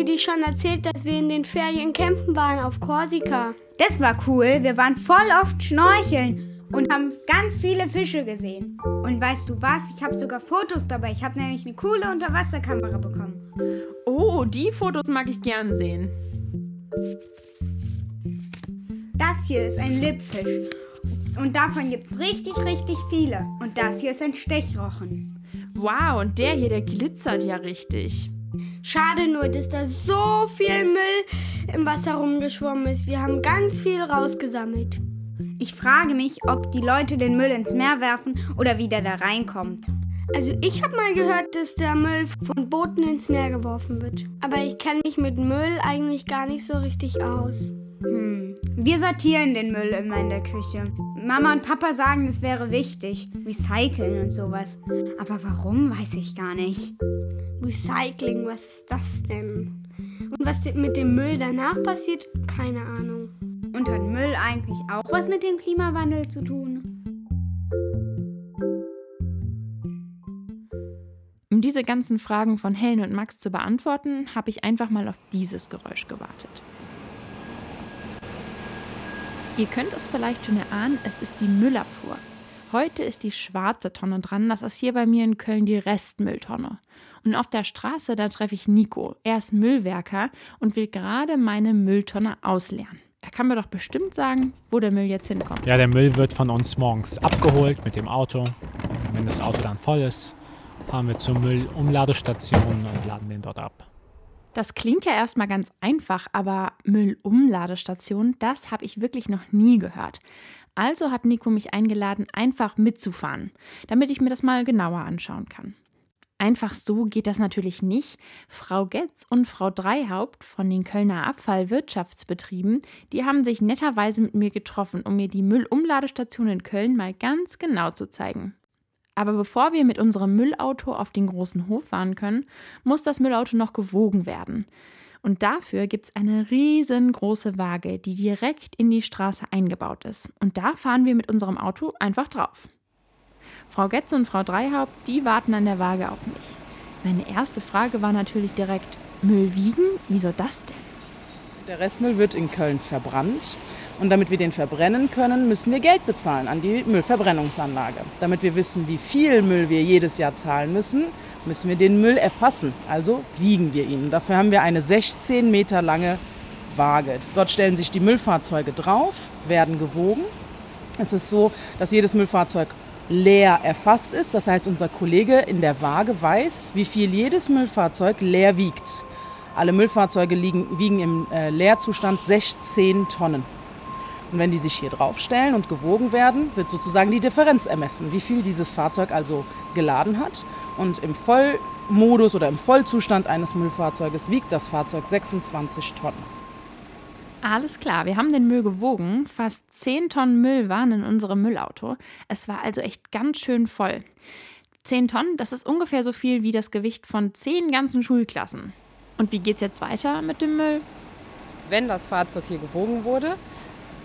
wir dir schon erzählt, dass wir in den Ferien campen waren auf Korsika? Das war cool. Wir waren voll oft schnorcheln und haben ganz viele Fische gesehen. Und weißt du was? Ich habe sogar Fotos dabei. Ich habe nämlich eine coole Unterwasserkamera bekommen. Oh, die Fotos mag ich gern sehen. Das hier ist ein Lippfisch. Und davon gibt es richtig, richtig viele. Und das hier ist ein Stechrochen. Wow, und der hier, der glitzert ja richtig. Schade nur, dass da so viel Müll im Wasser rumgeschwommen ist. Wir haben ganz viel rausgesammelt. Ich frage mich, ob die Leute den Müll ins Meer werfen oder wieder da reinkommt. Also ich habe mal gehört, dass der Müll von Booten ins Meer geworfen wird. Aber ich kenne mich mit Müll eigentlich gar nicht so richtig aus. Hm. Wir sortieren den Müll immer in der Küche. Mama und Papa sagen, es wäre wichtig. Recyceln und sowas. Aber warum, weiß ich gar nicht. Recycling, was ist das denn? Und was mit dem Müll danach passiert, keine Ahnung. Und hat Müll eigentlich auch was mit dem Klimawandel zu tun? Um diese ganzen Fragen von Helen und Max zu beantworten, habe ich einfach mal auf dieses Geräusch gewartet. Ihr könnt es vielleicht schon erahnen, es ist die Müllabfuhr. Heute ist die schwarze Tonne dran, das ist hier bei mir in Köln die Restmülltonne. Und auf der Straße, da treffe ich Nico. Er ist Müllwerker und will gerade meine Mülltonne ausleeren. Er kann mir doch bestimmt sagen, wo der Müll jetzt hinkommt. Ja, der Müll wird von uns morgens abgeholt mit dem Auto. Wenn das Auto dann voll ist, fahren wir zur Müllumladestation und laden den dort ab. Das klingt ja erstmal ganz einfach, aber Müllumladestation, das habe ich wirklich noch nie gehört. Also hat Nico mich eingeladen, einfach mitzufahren, damit ich mir das mal genauer anschauen kann. Einfach so geht das natürlich nicht. Frau Getz und Frau Dreihaupt von den Kölner Abfallwirtschaftsbetrieben, die haben sich netterweise mit mir getroffen, um mir die Müllumladestation in Köln mal ganz genau zu zeigen. Aber bevor wir mit unserem Müllauto auf den großen Hof fahren können, muss das Müllauto noch gewogen werden. Und dafür gibt es eine riesengroße Waage, die direkt in die Straße eingebaut ist. Und da fahren wir mit unserem Auto einfach drauf. Frau Getze und Frau Dreihaupt, die warten an der Waage auf mich. Meine erste Frage war natürlich direkt, Müll wiegen? Wieso das denn? Der Restmüll wird in Köln verbrannt und damit wir den verbrennen können, müssen wir Geld bezahlen an die Müllverbrennungsanlage. Damit wir wissen, wie viel Müll wir jedes Jahr zahlen müssen, müssen wir den Müll erfassen. Also wiegen wir ihn. Dafür haben wir eine 16 Meter lange Waage. Dort stellen sich die Müllfahrzeuge drauf, werden gewogen. Es ist so, dass jedes Müllfahrzeug leer erfasst ist. Das heißt, unser Kollege in der Waage weiß, wie viel jedes Müllfahrzeug leer wiegt. Alle Müllfahrzeuge liegen, wiegen im äh, Leerzustand 16 Tonnen. Und wenn die sich hier draufstellen und gewogen werden, wird sozusagen die Differenz ermessen, wie viel dieses Fahrzeug also geladen hat. Und im Vollmodus oder im Vollzustand eines Müllfahrzeuges wiegt das Fahrzeug 26 Tonnen. Alles klar, wir haben den Müll gewogen. Fast 10 Tonnen Müll waren in unserem Müllauto. Es war also echt ganz schön voll. 10 Tonnen, das ist ungefähr so viel wie das Gewicht von 10 ganzen Schulklassen. Und wie geht's jetzt weiter mit dem Müll? Wenn das Fahrzeug hier gewogen wurde,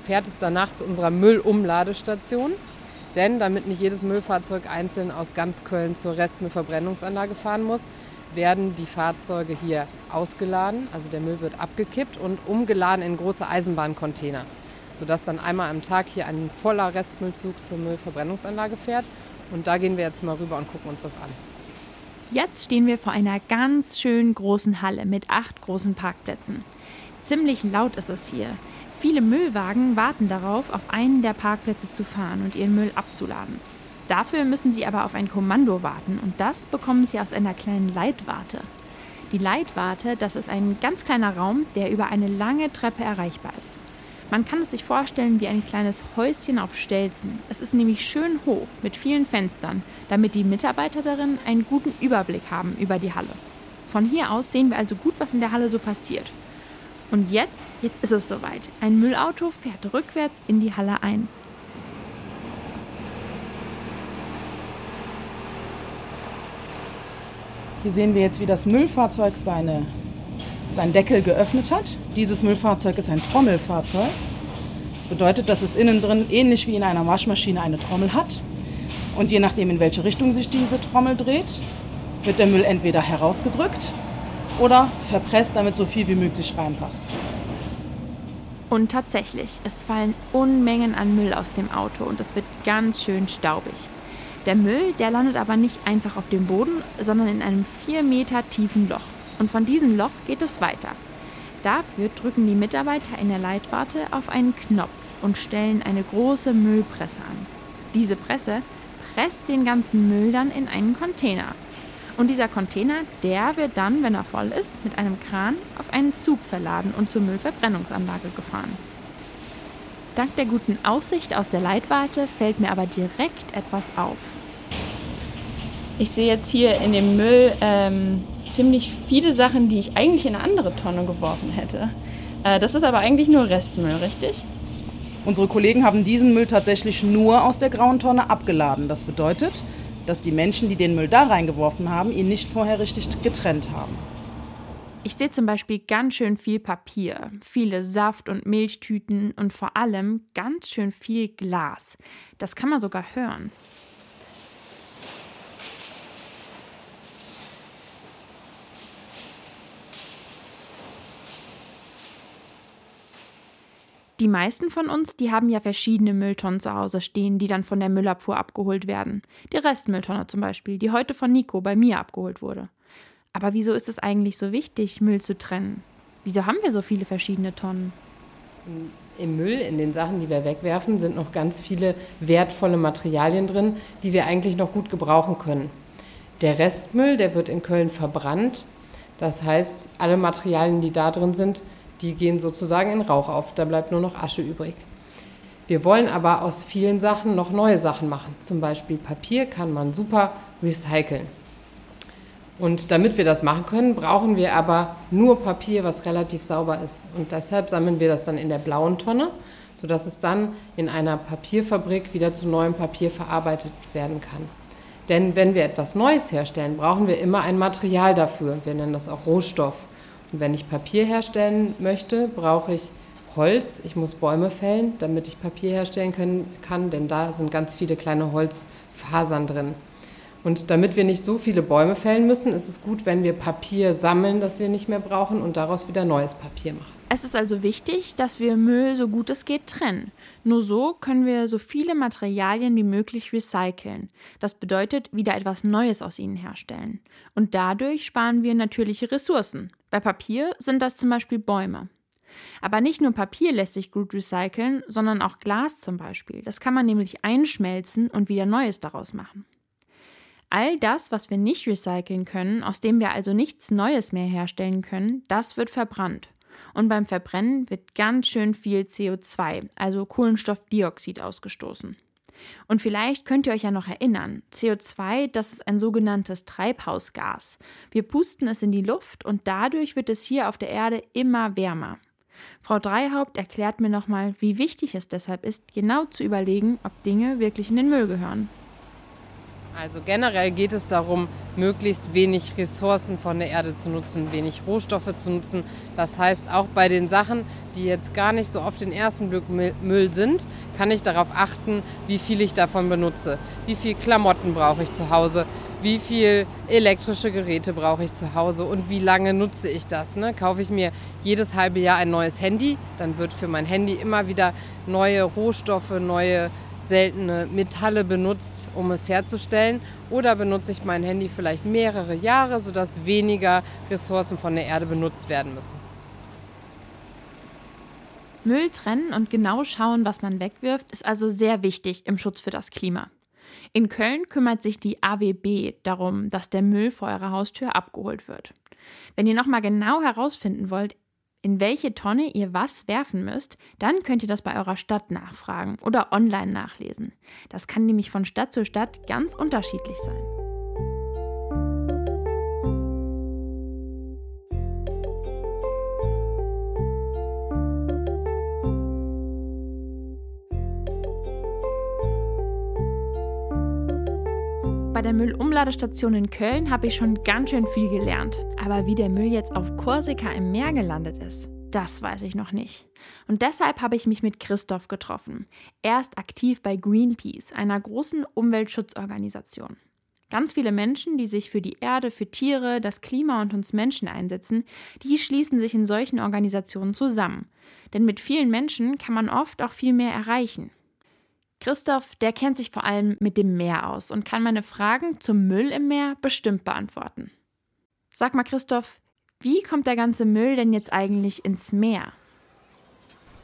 fährt es danach zu unserer Müllumladestation. Denn damit nicht jedes Müllfahrzeug einzeln aus ganz Köln zur Restmüllverbrennungsanlage fahren muss, werden die Fahrzeuge hier ausgeladen. Also der Müll wird abgekippt und umgeladen in große Eisenbahncontainer, sodass dann einmal am Tag hier ein voller Restmüllzug zur Müllverbrennungsanlage fährt. Und da gehen wir jetzt mal rüber und gucken uns das an. Jetzt stehen wir vor einer ganz schön großen Halle mit acht großen Parkplätzen. Ziemlich laut ist es hier. Viele Müllwagen warten darauf, auf einen der Parkplätze zu fahren und ihren Müll abzuladen. Dafür müssen sie aber auf ein Kommando warten und das bekommen sie aus einer kleinen Leitwarte. Die Leitwarte, das ist ein ganz kleiner Raum, der über eine lange Treppe erreichbar ist. Man kann es sich vorstellen wie ein kleines Häuschen auf Stelzen. Es ist nämlich schön hoch mit vielen Fenstern, damit die Mitarbeiter darin einen guten Überblick haben über die Halle. Von hier aus sehen wir also gut, was in der Halle so passiert. Und jetzt, jetzt ist es soweit. Ein Müllauto fährt rückwärts in die Halle ein. Hier sehen wir jetzt, wie das Müllfahrzeug seine, seinen Deckel geöffnet hat. Dieses Müllfahrzeug ist ein Trommelfahrzeug. Das bedeutet, dass es innen drin ähnlich wie in einer Waschmaschine eine Trommel hat. Und je nachdem, in welche Richtung sich diese Trommel dreht, wird der Müll entweder herausgedrückt oder verpresst, damit so viel wie möglich reinpasst. Und tatsächlich, es fallen Unmengen an Müll aus dem Auto und es wird ganz schön staubig. Der Müll, der landet aber nicht einfach auf dem Boden, sondern in einem 4 Meter tiefen Loch. Und von diesem Loch geht es weiter. Dafür drücken die Mitarbeiter in der Leitwarte auf einen Knopf und stellen eine große Müllpresse an. Diese Presse presst den ganzen Müll dann in einen Container. Und dieser Container, der wird dann, wenn er voll ist, mit einem Kran auf einen Zug verladen und zur Müllverbrennungsanlage gefahren. Dank der guten Aussicht aus der Leitwarte fällt mir aber direkt etwas auf. Ich sehe jetzt hier in dem Müll ähm, ziemlich viele Sachen, die ich eigentlich in eine andere Tonne geworfen hätte. Äh, das ist aber eigentlich nur Restmüll, richtig? Unsere Kollegen haben diesen Müll tatsächlich nur aus der grauen Tonne abgeladen. Das bedeutet, dass die Menschen, die den Müll da reingeworfen haben, ihn nicht vorher richtig getrennt haben. Ich sehe zum Beispiel ganz schön viel Papier, viele Saft- und Milchtüten und vor allem ganz schön viel Glas. Das kann man sogar hören. Die meisten von uns, die haben ja verschiedene Mülltonnen zu Hause stehen, die dann von der Müllabfuhr abgeholt werden. Die Restmülltonne zum Beispiel, die heute von Nico bei mir abgeholt wurde. Aber wieso ist es eigentlich so wichtig, Müll zu trennen? Wieso haben wir so viele verschiedene Tonnen? Im Müll, in den Sachen, die wir wegwerfen, sind noch ganz viele wertvolle Materialien drin, die wir eigentlich noch gut gebrauchen können. Der Restmüll, der wird in Köln verbrannt. Das heißt, alle Materialien, die da drin sind, die gehen sozusagen in Rauch auf, da bleibt nur noch Asche übrig. Wir wollen aber aus vielen Sachen noch neue Sachen machen. Zum Beispiel Papier kann man super recyceln. Und damit wir das machen können, brauchen wir aber nur Papier, was relativ sauber ist. Und deshalb sammeln wir das dann in der blauen Tonne, sodass es dann in einer Papierfabrik wieder zu neuem Papier verarbeitet werden kann. Denn wenn wir etwas Neues herstellen, brauchen wir immer ein Material dafür. Wir nennen das auch Rohstoff. Wenn ich Papier herstellen möchte, brauche ich Holz. Ich muss Bäume fällen, damit ich Papier herstellen können, kann, denn da sind ganz viele kleine Holzfasern drin. Und damit wir nicht so viele Bäume fällen müssen, ist es gut, wenn wir Papier sammeln, das wir nicht mehr brauchen und daraus wieder neues Papier machen. Es ist also wichtig, dass wir Müll so gut es geht trennen. Nur so können wir so viele Materialien wie möglich recyceln. Das bedeutet, wieder etwas Neues aus ihnen herstellen. Und dadurch sparen wir natürliche Ressourcen. Bei Papier sind das zum Beispiel Bäume. Aber nicht nur Papier lässt sich gut recyceln, sondern auch Glas zum Beispiel. Das kann man nämlich einschmelzen und wieder Neues daraus machen. All das, was wir nicht recyceln können, aus dem wir also nichts Neues mehr herstellen können, das wird verbrannt. Und beim Verbrennen wird ganz schön viel CO2, also Kohlenstoffdioxid, ausgestoßen. Und vielleicht könnt ihr euch ja noch erinnern, CO2, das ist ein sogenanntes Treibhausgas. Wir pusten es in die Luft und dadurch wird es hier auf der Erde immer wärmer. Frau Dreihaupt erklärt mir nochmal, wie wichtig es deshalb ist, genau zu überlegen, ob Dinge wirklich in den Müll gehören. Also generell geht es darum, möglichst wenig Ressourcen von der Erde zu nutzen, wenig Rohstoffe zu nutzen. Das heißt, auch bei den Sachen, die jetzt gar nicht so auf den ersten Blick Müll sind, kann ich darauf achten, wie viel ich davon benutze. Wie viel Klamotten brauche ich zu Hause? Wie viel elektrische Geräte brauche ich zu Hause und wie lange nutze ich das? Ne? Kaufe ich mir jedes halbe Jahr ein neues Handy, dann wird für mein Handy immer wieder neue Rohstoffe, neue seltene Metalle benutzt, um es herzustellen? Oder benutze ich mein Handy vielleicht mehrere Jahre, sodass weniger Ressourcen von der Erde benutzt werden müssen? Müll trennen und genau schauen, was man wegwirft, ist also sehr wichtig im Schutz für das Klima. In Köln kümmert sich die AWB darum, dass der Müll vor eurer Haustür abgeholt wird. Wenn ihr nochmal genau herausfinden wollt, in welche Tonne ihr was werfen müsst, dann könnt ihr das bei eurer Stadt nachfragen oder online nachlesen. Das kann nämlich von Stadt zu Stadt ganz unterschiedlich sein. Bei der Müllumladestation in Köln habe ich schon ganz schön viel gelernt. Aber wie der Müll jetzt auf Korsika im Meer gelandet ist, das weiß ich noch nicht. Und deshalb habe ich mich mit Christoph getroffen. Er ist aktiv bei Greenpeace, einer großen Umweltschutzorganisation. Ganz viele Menschen, die sich für die Erde, für Tiere, das Klima und uns Menschen einsetzen, die schließen sich in solchen Organisationen zusammen. Denn mit vielen Menschen kann man oft auch viel mehr erreichen. Christoph, der kennt sich vor allem mit dem Meer aus und kann meine Fragen zum Müll im Meer bestimmt beantworten. Sag mal, Christoph, wie kommt der ganze Müll denn jetzt eigentlich ins Meer?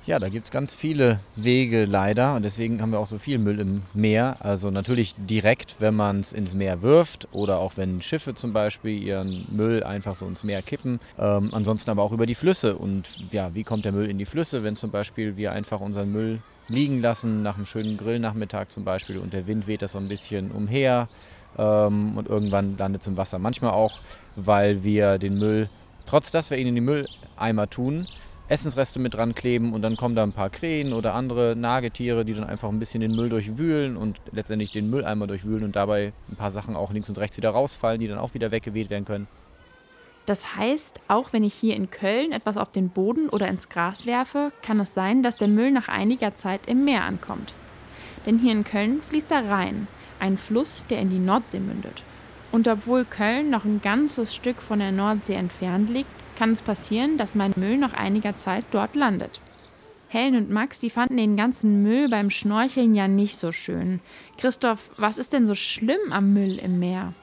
Ja, da gibt es ganz viele Wege leider und deswegen haben wir auch so viel Müll im Meer. Also natürlich direkt, wenn man es ins Meer wirft oder auch wenn Schiffe zum Beispiel ihren Müll einfach so ins Meer kippen. Ähm, ansonsten aber auch über die Flüsse. Und ja, wie kommt der Müll in die Flüsse, wenn zum Beispiel wir einfach unseren Müll liegen lassen nach einem schönen Grillnachmittag zum Beispiel und der Wind weht das so ein bisschen umher ähm, und irgendwann landet es im Wasser. Manchmal auch, weil wir den Müll, trotz dass wir ihn in die Mülleimer tun, Essensreste mit dran kleben und dann kommen da ein paar Krähen oder andere Nagetiere, die dann einfach ein bisschen den Müll durchwühlen und letztendlich den Mülleimer durchwühlen und dabei ein paar Sachen auch links und rechts wieder rausfallen, die dann auch wieder weggeweht werden können. Das heißt, auch wenn ich hier in Köln etwas auf den Boden oder ins Gras werfe, kann es sein, dass der Müll nach einiger Zeit im Meer ankommt. Denn hier in Köln fließt der Rhein, ein Fluss, der in die Nordsee mündet. Und obwohl Köln noch ein ganzes Stück von der Nordsee entfernt liegt, kann es passieren, dass mein Müll nach einiger Zeit dort landet. Helen und Max, die fanden den ganzen Müll beim Schnorcheln ja nicht so schön. Christoph, was ist denn so schlimm am Müll im Meer?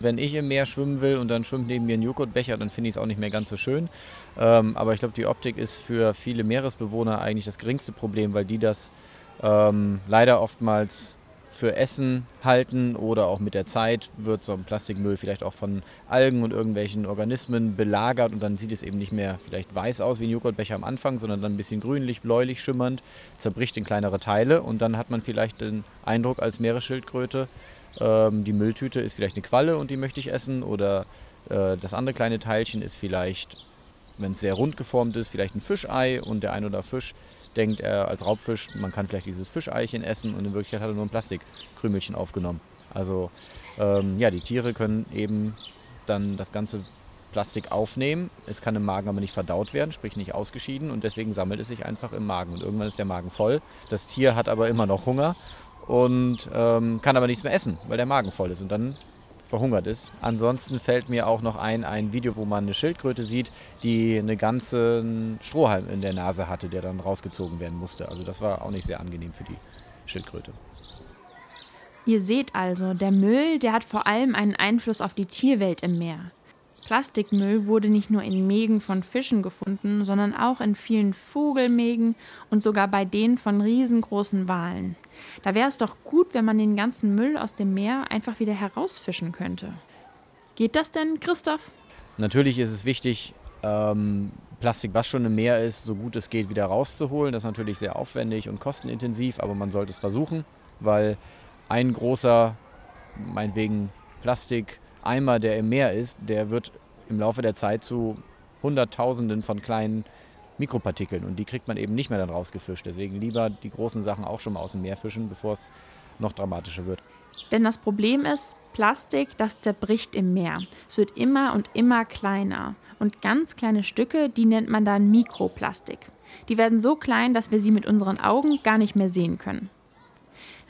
Wenn ich im Meer schwimmen will und dann schwimmt neben mir ein Joghurtbecher, dann finde ich es auch nicht mehr ganz so schön. Ähm, aber ich glaube, die Optik ist für viele Meeresbewohner eigentlich das geringste Problem, weil die das ähm, leider oftmals für Essen halten oder auch mit der Zeit wird so ein Plastikmüll vielleicht auch von Algen und irgendwelchen Organismen belagert und dann sieht es eben nicht mehr vielleicht weiß aus wie ein Joghurtbecher am Anfang, sondern dann ein bisschen grünlich, bläulich schimmernd, zerbricht in kleinere Teile und dann hat man vielleicht den Eindruck als Meeresschildkröte, ähm, die Mülltüte ist vielleicht eine Qualle und die möchte ich essen oder äh, das andere kleine Teilchen ist vielleicht wenn es sehr rund geformt ist, vielleicht ein Fischei und der ein oder Fisch denkt er als Raubfisch, man kann vielleicht dieses Fischeichen essen und in Wirklichkeit hat er nur ein Plastikkrümelchen aufgenommen. Also ähm, ja, die Tiere können eben dann das ganze Plastik aufnehmen. Es kann im Magen aber nicht verdaut werden, sprich nicht ausgeschieden und deswegen sammelt es sich einfach im Magen und irgendwann ist der Magen voll. Das Tier hat aber immer noch Hunger und ähm, kann aber nichts mehr essen, weil der Magen voll ist und dann verhungert ist. Ansonsten fällt mir auch noch ein, ein Video, wo man eine Schildkröte sieht, die einen ganzen Strohhalm in der Nase hatte, der dann rausgezogen werden musste. Also das war auch nicht sehr angenehm für die Schildkröte. Ihr seht also, der Müll, der hat vor allem einen Einfluss auf die Tierwelt im Meer. Plastikmüll wurde nicht nur in Mägen von Fischen gefunden, sondern auch in vielen Vogelmägen und sogar bei denen von riesengroßen Walen. Da wäre es doch gut, wenn man den ganzen Müll aus dem Meer einfach wieder herausfischen könnte. Geht das denn, Christoph? Natürlich ist es wichtig, ähm, Plastik, was schon im Meer ist, so gut es geht, wieder rauszuholen. Das ist natürlich sehr aufwendig und kostenintensiv, aber man sollte es versuchen, weil ein großer, meinetwegen Plastik, Eimer, der im Meer ist, der wird im Laufe der Zeit zu Hunderttausenden von kleinen Mikropartikeln und die kriegt man eben nicht mehr dann rausgefischt. Deswegen lieber die großen Sachen auch schon mal aus dem Meer fischen, bevor es noch dramatischer wird. Denn das Problem ist, Plastik, das zerbricht im Meer. Es wird immer und immer kleiner. Und ganz kleine Stücke, die nennt man dann Mikroplastik. Die werden so klein, dass wir sie mit unseren Augen gar nicht mehr sehen können.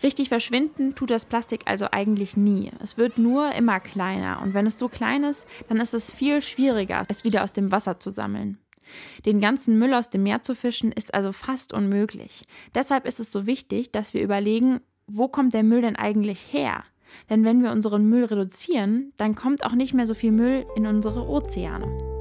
Richtig verschwinden tut das Plastik also eigentlich nie. Es wird nur immer kleiner und wenn es so klein ist, dann ist es viel schwieriger, es wieder aus dem Wasser zu sammeln. Den ganzen Müll aus dem Meer zu fischen ist also fast unmöglich. Deshalb ist es so wichtig, dass wir überlegen, wo kommt der Müll denn eigentlich her? Denn wenn wir unseren Müll reduzieren, dann kommt auch nicht mehr so viel Müll in unsere Ozeane.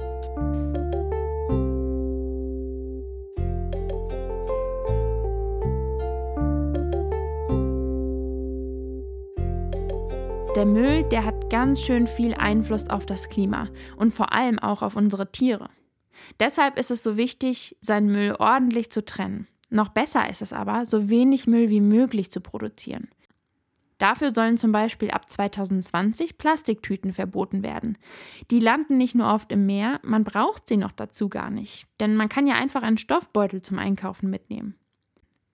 Der Müll, der hat ganz schön viel Einfluss auf das Klima und vor allem auch auf unsere Tiere. Deshalb ist es so wichtig, seinen Müll ordentlich zu trennen. Noch besser ist es aber, so wenig Müll wie möglich zu produzieren. Dafür sollen zum Beispiel ab 2020 Plastiktüten verboten werden. Die landen nicht nur oft im Meer, man braucht sie noch dazu gar nicht, denn man kann ja einfach einen Stoffbeutel zum Einkaufen mitnehmen.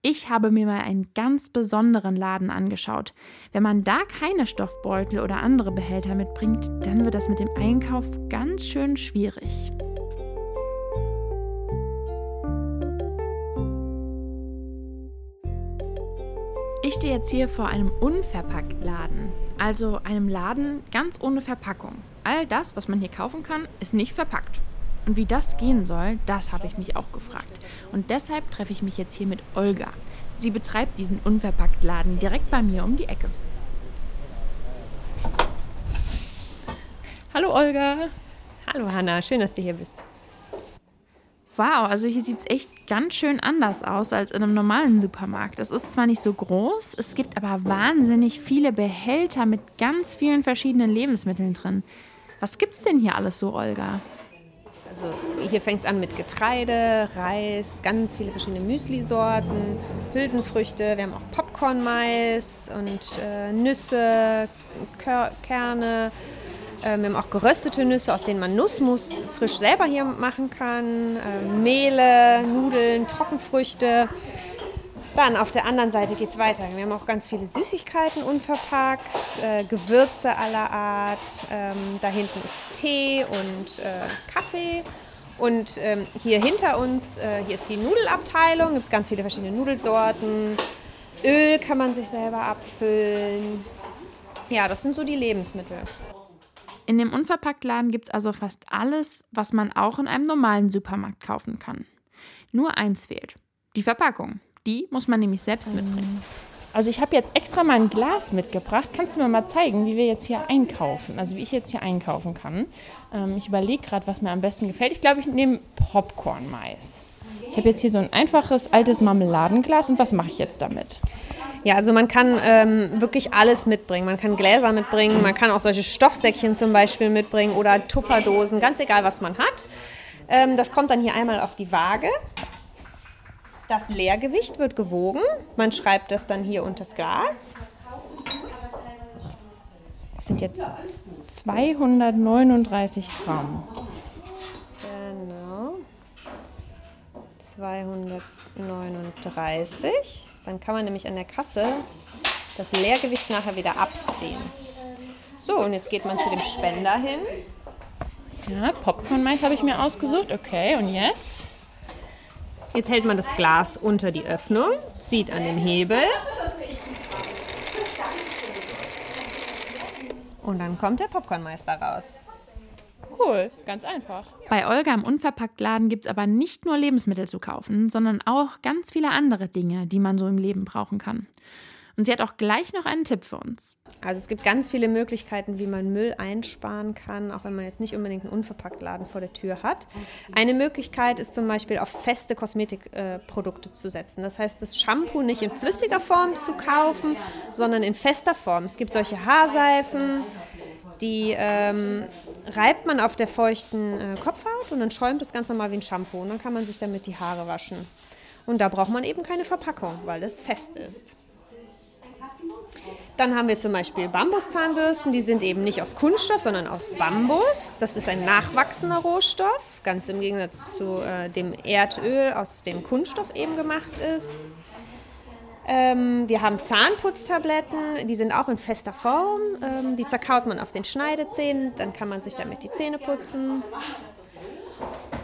Ich habe mir mal einen ganz besonderen Laden angeschaut. Wenn man da keine Stoffbeutel oder andere Behälter mitbringt, dann wird das mit dem Einkauf ganz schön schwierig. Ich stehe jetzt hier vor einem Unverpacktladen, also einem Laden ganz ohne Verpackung. All das, was man hier kaufen kann, ist nicht verpackt. Und wie das gehen soll, das habe ich mich auch gefragt. Und deshalb treffe ich mich jetzt hier mit Olga. Sie betreibt diesen Unverpacktladen direkt bei mir um die Ecke. Hallo Olga. Hallo Hanna, schön, dass du hier bist. Wow, also hier sieht es echt ganz schön anders aus als in einem normalen Supermarkt. Es ist zwar nicht so groß, es gibt aber wahnsinnig viele Behälter mit ganz vielen verschiedenen Lebensmitteln drin. Was gibt's denn hier alles so, Olga? Also hier fängt es an mit Getreide, Reis, ganz viele verschiedene Müsli-Sorten, Hülsenfrüchte, wir haben auch Popcorn-Mais und äh, Nüsse, Kör Kerne. Äh, wir haben auch geröstete Nüsse, aus denen man Nussmus frisch selber hier machen kann. Äh, Mehle, Nudeln, Trockenfrüchte. Dann auf der anderen Seite geht es weiter. Wir haben auch ganz viele Süßigkeiten unverpackt, äh, Gewürze aller Art. Ähm, da hinten ist Tee und äh, Kaffee. Und ähm, hier hinter uns, äh, hier ist die Nudelabteilung. Gibt es ganz viele verschiedene Nudelsorten. Öl kann man sich selber abfüllen. Ja, das sind so die Lebensmittel. In dem Unverpacktladen gibt es also fast alles, was man auch in einem normalen Supermarkt kaufen kann. Nur eins fehlt: die Verpackung. Die muss man nämlich selbst mitbringen. Also ich habe jetzt extra mal ein Glas mitgebracht. Kannst du mir mal zeigen, wie wir jetzt hier einkaufen? Also wie ich jetzt hier einkaufen kann. Ähm, ich überlege gerade, was mir am besten gefällt. Ich glaube, ich nehme Popcorn-Mais. Ich habe jetzt hier so ein einfaches altes Marmeladenglas und was mache ich jetzt damit? Ja, also man kann ähm, wirklich alles mitbringen. Man kann Gläser mitbringen, man kann auch solche Stoffsäckchen zum Beispiel mitbringen oder Tupperdosen, ganz egal, was man hat. Ähm, das kommt dann hier einmal auf die Waage. Das Leergewicht wird gewogen. Man schreibt das dann hier unter das Glas. Das sind jetzt 239 Gramm. Genau. 239. Dann kann man nämlich an der Kasse das Leergewicht nachher wieder abziehen. So, und jetzt geht man zu dem Spender hin. Ja, Popcorn-Mais habe ich mir ausgesucht. Okay, und jetzt? Jetzt hält man das Glas unter die Öffnung, zieht an dem Hebel. Und dann kommt der Popcornmeister raus. Cool, ganz einfach. Bei Olga im Unverpacktladen gibt es aber nicht nur Lebensmittel zu kaufen, sondern auch ganz viele andere Dinge, die man so im Leben brauchen kann. Und sie hat auch gleich noch einen Tipp für uns. Also es gibt ganz viele Möglichkeiten, wie man Müll einsparen kann, auch wenn man jetzt nicht unbedingt einen Unverpacktladen vor der Tür hat. Eine Möglichkeit ist zum Beispiel auf feste Kosmetikprodukte äh, zu setzen. Das heißt, das Shampoo nicht in flüssiger Form zu kaufen, sondern in fester Form. Es gibt solche Haarseifen, die ähm, reibt man auf der feuchten äh, Kopfhaut und dann schäumt das ganz normal wie ein Shampoo. Und dann kann man sich damit die Haare waschen. Und da braucht man eben keine Verpackung, weil es fest ist. Dann haben wir zum Beispiel Bambuszahnbürsten, die sind eben nicht aus Kunststoff, sondern aus Bambus. Das ist ein nachwachsender Rohstoff, ganz im Gegensatz zu äh, dem Erdöl, aus dem Kunststoff eben gemacht ist. Ähm, wir haben Zahnputztabletten, die sind auch in fester Form. Ähm, die zerkaut man auf den Schneidezähnen, dann kann man sich damit die Zähne putzen.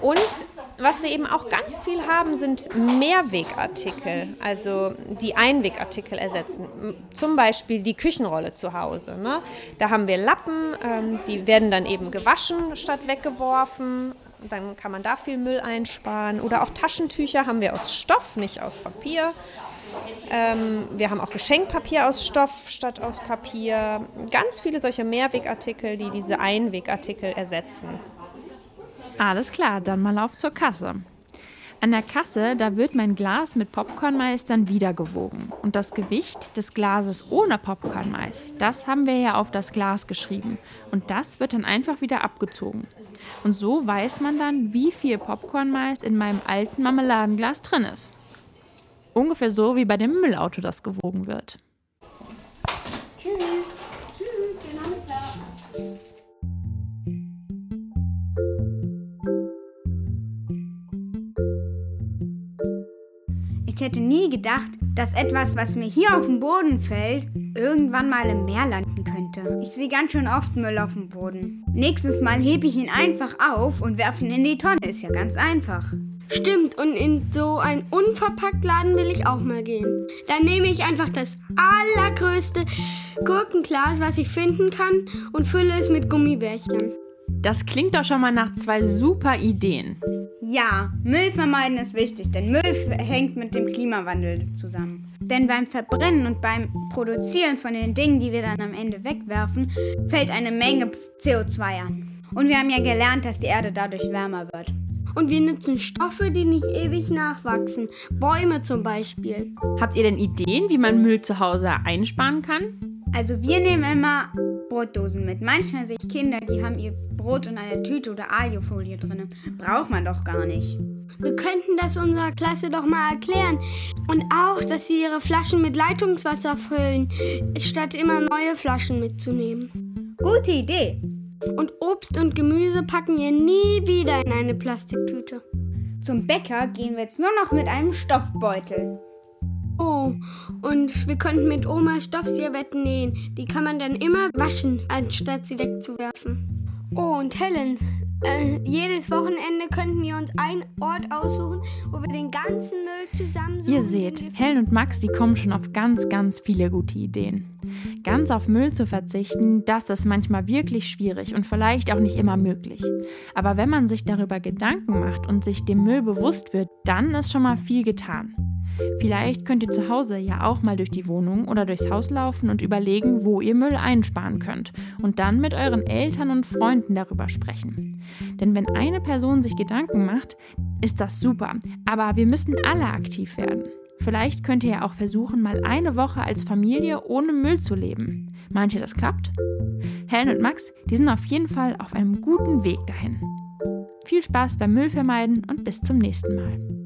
Und was wir eben auch ganz viel haben, sind Mehrwegartikel, also die Einwegartikel ersetzen. Zum Beispiel die Küchenrolle zu Hause. Ne? Da haben wir Lappen, ähm, die werden dann eben gewaschen statt weggeworfen. Dann kann man da viel Müll einsparen. Oder auch Taschentücher haben wir aus Stoff, nicht aus Papier. Ähm, wir haben auch Geschenkpapier aus Stoff statt aus Papier. Ganz viele solcher Mehrwegartikel, die diese Einwegartikel ersetzen. Alles klar, dann mal auf zur Kasse. An der Kasse, da wird mein Glas mit Popcornmais dann wieder gewogen. Und das Gewicht des Glases ohne Popcornmais, das haben wir ja auf das Glas geschrieben. Und das wird dann einfach wieder abgezogen. Und so weiß man dann, wie viel Popcornmais in meinem alten Marmeladenglas drin ist. Ungefähr so wie bei dem Müllauto, das gewogen wird. Hätte nie gedacht, dass etwas, was mir hier auf den Boden fällt, irgendwann mal im Meer landen könnte. Ich sehe ganz schön oft Müll auf dem Boden. Nächstes Mal hebe ich ihn einfach auf und werfe ihn in die Tonne. Ist ja ganz einfach. Stimmt, und in so einen Unverpacktladen will ich auch mal gehen. Dann nehme ich einfach das allergrößte Gurkenglas, was ich finden kann, und fülle es mit Gummibärchen. Das klingt doch schon mal nach zwei super Ideen. Ja, Müll vermeiden ist wichtig, denn Müll hängt mit dem Klimawandel zusammen. Denn beim Verbrennen und beim Produzieren von den Dingen, die wir dann am Ende wegwerfen, fällt eine Menge CO2 an. Und wir haben ja gelernt, dass die Erde dadurch wärmer wird. Und wir nutzen Stoffe, die nicht ewig nachwachsen. Bäume zum Beispiel. Habt ihr denn Ideen, wie man Müll zu Hause einsparen kann? Also wir nehmen immer Brotdosen mit. Manchmal sehe ich Kinder, die haben ihr Brot in einer Tüte oder Aliofolie drin. Braucht man doch gar nicht. Wir könnten das unserer Klasse doch mal erklären. Und auch, dass sie ihre Flaschen mit Leitungswasser füllen, statt immer neue Flaschen mitzunehmen. Gute Idee. Und Obst und Gemüse packen wir nie wieder in eine Plastiktüte. Zum Bäcker gehen wir jetzt nur noch mit einem Stoffbeutel. Oh, und wir könnten mit Oma Stoffservetten nähen. Die kann man dann immer waschen, anstatt sie wegzuwerfen. Oh, und Helen, äh, jedes Wochenende könnten wir uns einen Ort aussuchen, wo wir den ganzen Müll zusammensuchen. Ihr seht, Helen und Max, die kommen schon auf ganz, ganz viele gute Ideen. Ganz auf Müll zu verzichten, das ist manchmal wirklich schwierig und vielleicht auch nicht immer möglich. Aber wenn man sich darüber Gedanken macht und sich dem Müll bewusst wird, dann ist schon mal viel getan. Vielleicht könnt ihr zu Hause ja auch mal durch die Wohnung oder durchs Haus laufen und überlegen, wo ihr Müll einsparen könnt und dann mit euren Eltern und Freunden darüber sprechen. Denn wenn eine Person sich Gedanken macht, ist das super, aber wir müssen alle aktiv werden. Vielleicht könnt ihr ja auch versuchen, mal eine Woche als Familie ohne Müll zu leben. Meint ihr, das klappt? Helen und Max, die sind auf jeden Fall auf einem guten Weg dahin. Viel Spaß beim Müllvermeiden und bis zum nächsten Mal.